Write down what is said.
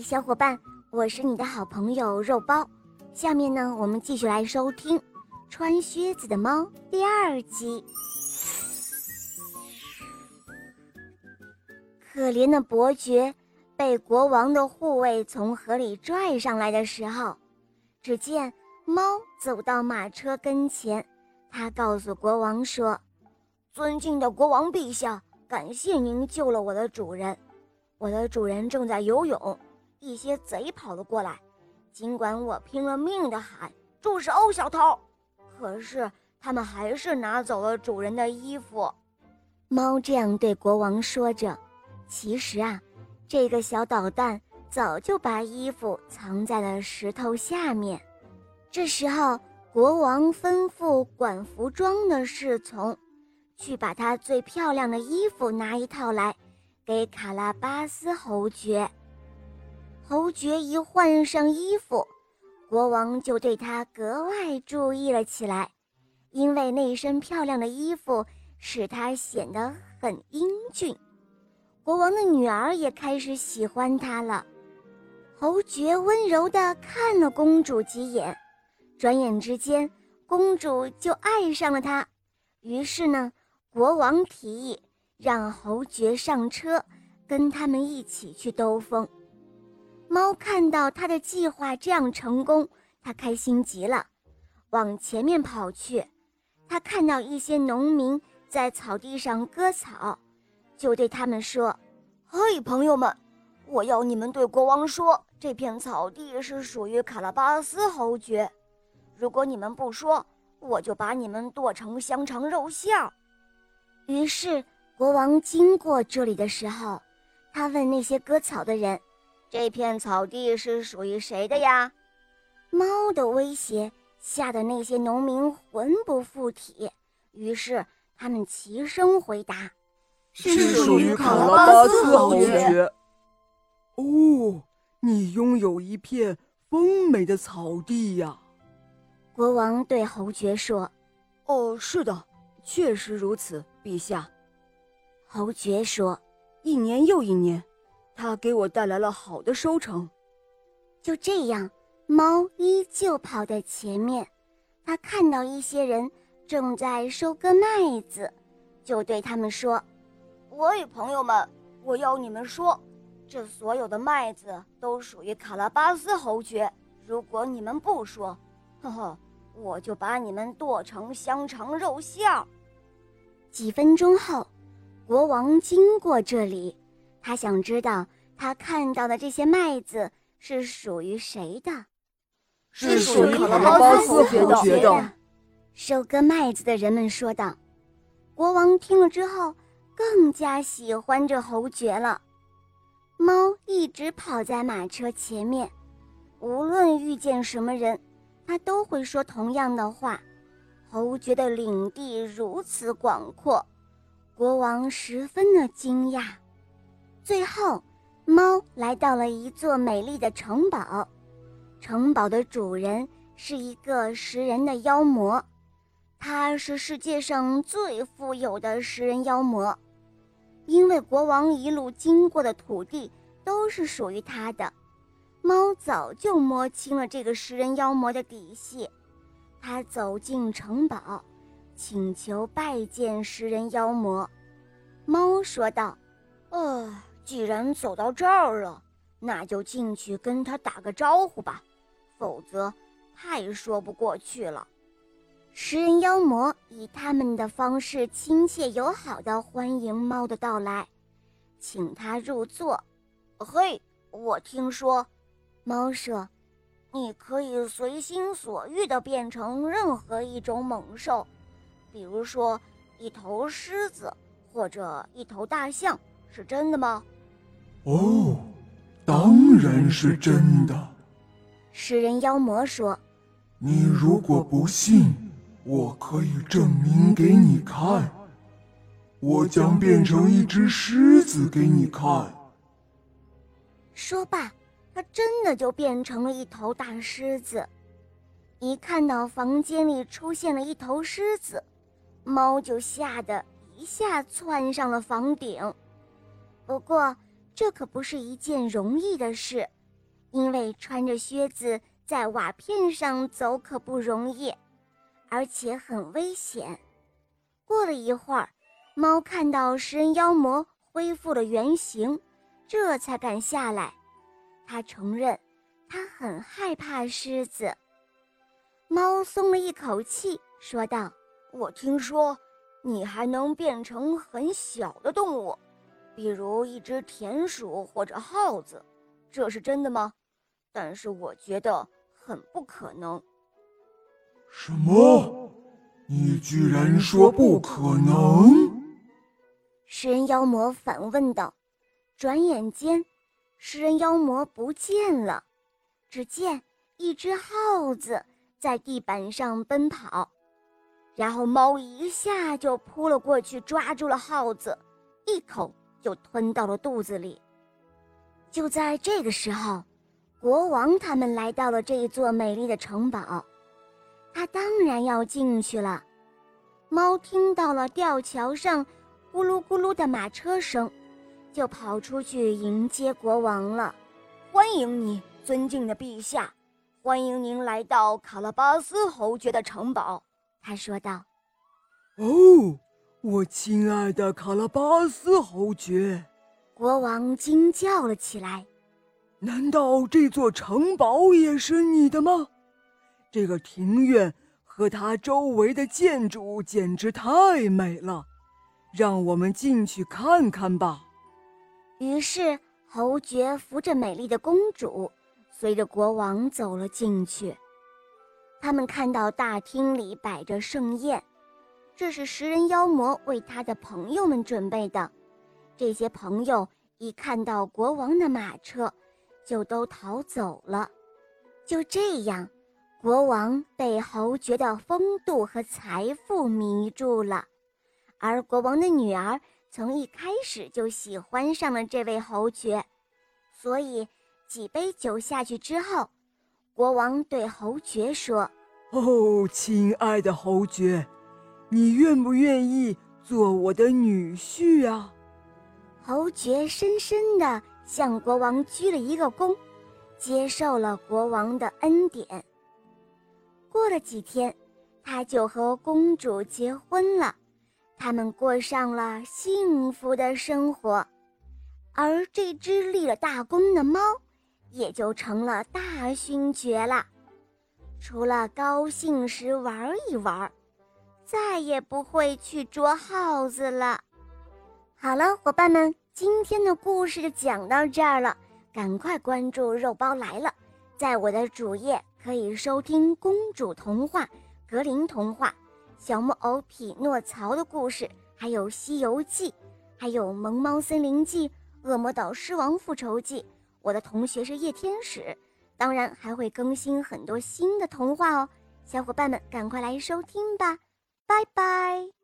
小伙伴，我是你的好朋友肉包。下面呢，我们继续来收听《穿靴子的猫》第二集。可怜的伯爵被国王的护卫从河里拽上来的时候，只见猫走到马车跟前，他告诉国王说：“尊敬的国王陛下，感谢您救了我的主人。我的主人正在游泳。”一些贼跑了过来，尽管我拼了命的喊“住手，小偷”，可是他们还是拿走了主人的衣服。猫这样对国王说着。其实啊，这个小捣蛋早就把衣服藏在了石头下面。这时候，国王吩咐管服装的侍从，去把他最漂亮的衣服拿一套来，给卡拉巴斯侯爵。侯爵一换上衣服，国王就对他格外注意了起来，因为那身漂亮的衣服使他显得很英俊。国王的女儿也开始喜欢他了。侯爵温柔地看了公主几眼，转眼之间，公主就爱上了他。于是呢，国王提议让侯爵上车，跟他们一起去兜风。猫看到他的计划这样成功，他开心极了，往前面跑去。他看到一些农民在草地上割草，就对他们说：“嘿，朋友们，我要你们对国王说，这片草地是属于卡拉巴斯侯爵。如果你们不说，我就把你们剁成香肠肉馅。”于是，国王经过这里的时候，他问那些割草的人。这片草地是属于谁的呀？猫的威胁吓得那些农民魂不附体，于是他们齐声回答：“是属于卡拉巴斯侯爵。”哦，你拥有一片丰美的草地呀！国王对侯爵说：“哦，是的，确实如此，陛下。”侯爵说：“一年又一年。”他给我带来了好的收成。就这样，猫依旧跑在前面。他看到一些人正在收割麦子，就对他们说：“喂，朋友们，我要你们说，这所有的麦子都属于卡拉巴斯侯爵。如果你们不说，呵呵，我就把你们剁成香肠肉馅。”几分钟后，国王经过这里。他想知道，他看到的这些麦子是属于谁的？是属于卡拉巴斯侯爵的。收割麦子的人们说道。国王听了之后，更加喜欢这侯爵了。猫一直跑在马车前面，无论遇见什么人，它都会说同样的话。侯爵的领地如此广阔，国王十分的惊讶。最后，猫来到了一座美丽的城堡。城堡的主人是一个食人的妖魔，他是世界上最富有的食人妖魔，因为国王一路经过的土地都是属于他的。猫早就摸清了这个食人妖魔的底细，他走进城堡，请求拜见食人妖魔。猫说道：“呃。”既然走到这儿了，那就进去跟他打个招呼吧，否则太说不过去了。食人妖魔以他们的方式亲切友好地欢迎猫的到来，请他入座。嘿，我听说，猫说，你可以随心所欲地变成任何一种猛兽，比如说一头狮子或者一头大象，是真的吗？哦，当然是真的。食人妖魔说：“你如果不信，我可以证明给你看。我将变成一只狮子给你看。”说罢，他真的就变成了一头大狮子。一看到房间里出现了一头狮子，猫就吓得一下窜上了房顶。不过，这可不是一件容易的事，因为穿着靴子在瓦片上走可不容易，而且很危险。过了一会儿，猫看到食人妖魔恢复了原形，这才敢下来。他承认，他很害怕狮子。猫松了一口气，说道：“我听说你还能变成很小的动物，比如一只田鼠或者耗子，这是真的吗？但是我觉得很不可能。”什么？你居然说不可能？食人妖魔反问道。转眼间，食人妖魔不见了，只见一只耗子。在地板上奔跑，然后猫一下就扑了过去，抓住了耗子，一口就吞到了肚子里。就在这个时候，国王他们来到了这一座美丽的城堡，他当然要进去了。猫听到了吊桥上咕噜咕噜的马车声，就跑出去迎接国王了。欢迎你，尊敬的陛下。欢迎您来到卡拉巴斯侯爵的城堡，他说道。“哦，我亲爱的卡拉巴斯侯爵！”国王惊叫了起来。“难道这座城堡也是你的吗？这个庭院和它周围的建筑简直太美了，让我们进去看看吧。”于是，侯爵扶着美丽的公主。随着国王走了进去，他们看到大厅里摆着盛宴，这是食人妖魔为他的朋友们准备的。这些朋友一看到国王的马车，就都逃走了。就这样，国王被侯爵的风度和财富迷住了，而国王的女儿从一开始就喜欢上了这位侯爵，所以。几杯酒下去之后，国王对侯爵说：“哦，亲爱的侯爵，你愿不愿意做我的女婿啊？”侯爵深深地向国王鞠了一个躬，接受了国王的恩典。过了几天，他就和公主结婚了，他们过上了幸福的生活。而这只立了大功的猫。也就成了大勋爵了，除了高兴时玩一玩，再也不会去捉耗子了。好了，伙伴们，今天的故事就讲到这儿了，赶快关注“肉包来了”，在我的主页可以收听公主童话、格林童话、小木偶匹诺曹的故事，还有《西游记》，还有《萌猫森林记》《恶魔岛狮王复仇记》。我的同学是夜天使，当然还会更新很多新的童话哦，小伙伴们赶快来收听吧，拜拜。